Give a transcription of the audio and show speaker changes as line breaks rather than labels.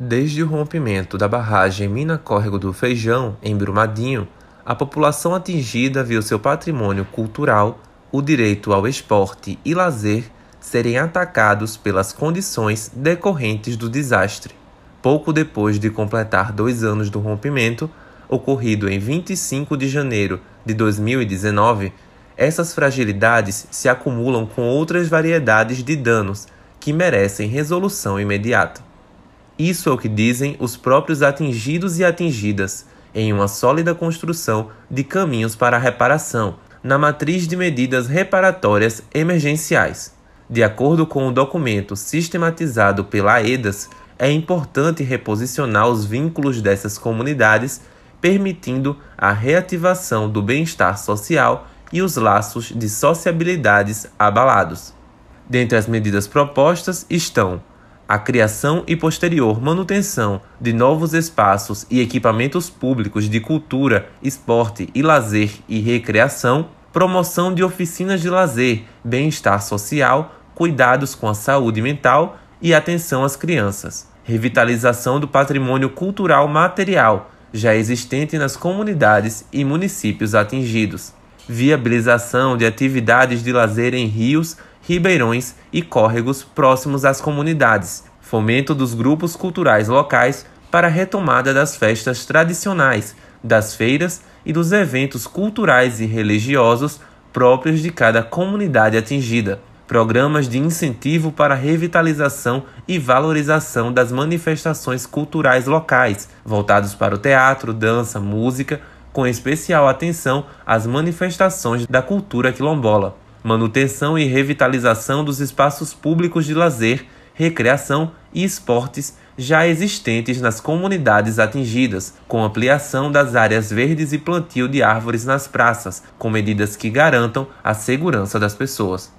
Desde o rompimento da barragem Mina Córrego do Feijão, em Brumadinho, a população atingida viu seu patrimônio cultural, o direito ao esporte e lazer serem atacados pelas condições decorrentes do desastre. Pouco depois de completar dois anos do rompimento, ocorrido em 25 de janeiro de 2019, essas fragilidades se acumulam com outras variedades de danos que merecem resolução imediata. Isso é o que dizem os próprios atingidos e atingidas, em uma sólida construção de caminhos para a reparação, na matriz de medidas reparatórias emergenciais. De acordo com o documento sistematizado pela AEDAS, é importante reposicionar os vínculos dessas comunidades, permitindo a reativação do bem-estar social e os laços de sociabilidades abalados. Dentre as medidas propostas estão a criação e posterior manutenção de novos espaços e equipamentos públicos de cultura, esporte e lazer e recreação, promoção de oficinas de lazer, bem-estar social, cuidados com a saúde mental e atenção às crianças, revitalização do patrimônio cultural material já existente nas comunidades e municípios atingidos, viabilização de atividades de lazer em rios, ribeirões e córregos próximos às comunidades, fomento dos grupos culturais locais para a retomada das festas tradicionais, das feiras e dos eventos culturais e religiosos próprios de cada comunidade atingida, programas de incentivo para a revitalização e valorização das manifestações culturais locais, voltados para o teatro, dança, música, com especial atenção às manifestações da cultura quilombola manutenção e revitalização dos espaços públicos de lazer, recreação e esportes já existentes nas comunidades atingidas, com ampliação das áreas verdes e plantio de árvores nas praças, com medidas que garantam a segurança das pessoas.